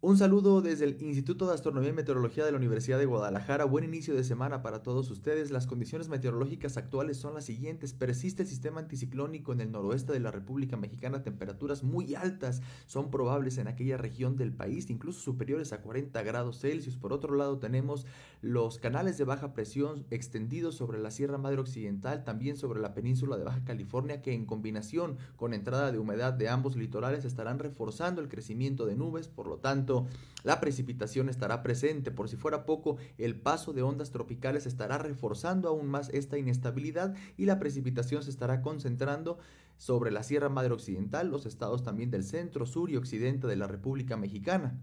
Un saludo desde el Instituto de Astronomía y Meteorología de la Universidad de Guadalajara. Buen inicio de semana para todos ustedes. Las condiciones meteorológicas actuales son las siguientes. Persiste el sistema anticiclónico en el noroeste de la República Mexicana. Temperaturas muy altas son probables en aquella región del país, incluso superiores a 40 grados Celsius. Por otro lado, tenemos los canales de baja presión extendidos sobre la Sierra Madre Occidental, también sobre la península de Baja California, que en combinación con entrada de humedad de ambos litorales estarán reforzando el crecimiento de nubes. Por lo tanto, la precipitación estará presente. Por si fuera poco, el paso de ondas tropicales estará reforzando aún más esta inestabilidad y la precipitación se estará concentrando sobre la Sierra Madre Occidental, los estados también del centro, sur y occidente de la República Mexicana.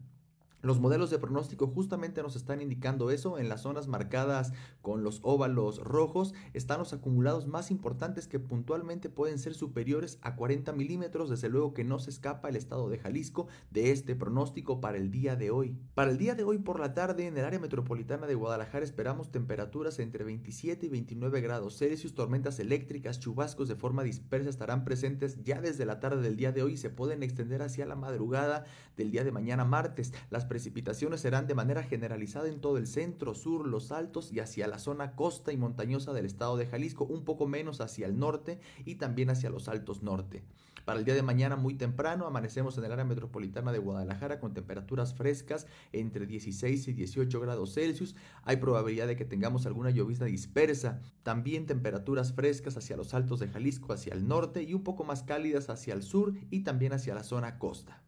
Los modelos de pronóstico justamente nos están indicando eso. En las zonas marcadas con los óvalos rojos están los acumulados más importantes que puntualmente pueden ser superiores a 40 milímetros. Desde luego que no se escapa el estado de Jalisco de este pronóstico para el día de hoy. Para el día de hoy por la tarde en el área metropolitana de Guadalajara esperamos temperaturas entre 27 y 29 grados Celsius. Tormentas eléctricas, chubascos de forma dispersa estarán presentes ya desde la tarde del día de hoy y se pueden extender hacia la madrugada del día de mañana martes. Las precipitaciones serán de manera generalizada en todo el centro, sur, los altos y hacia la zona costa y montañosa del estado de Jalisco, un poco menos hacia el norte y también hacia los altos norte. Para el día de mañana muy temprano amanecemos en el área metropolitana de Guadalajara con temperaturas frescas entre 16 y 18 grados Celsius. Hay probabilidad de que tengamos alguna llovizna dispersa. También temperaturas frescas hacia los altos de Jalisco, hacia el norte y un poco más cálidas hacia el sur y también hacia la zona costa.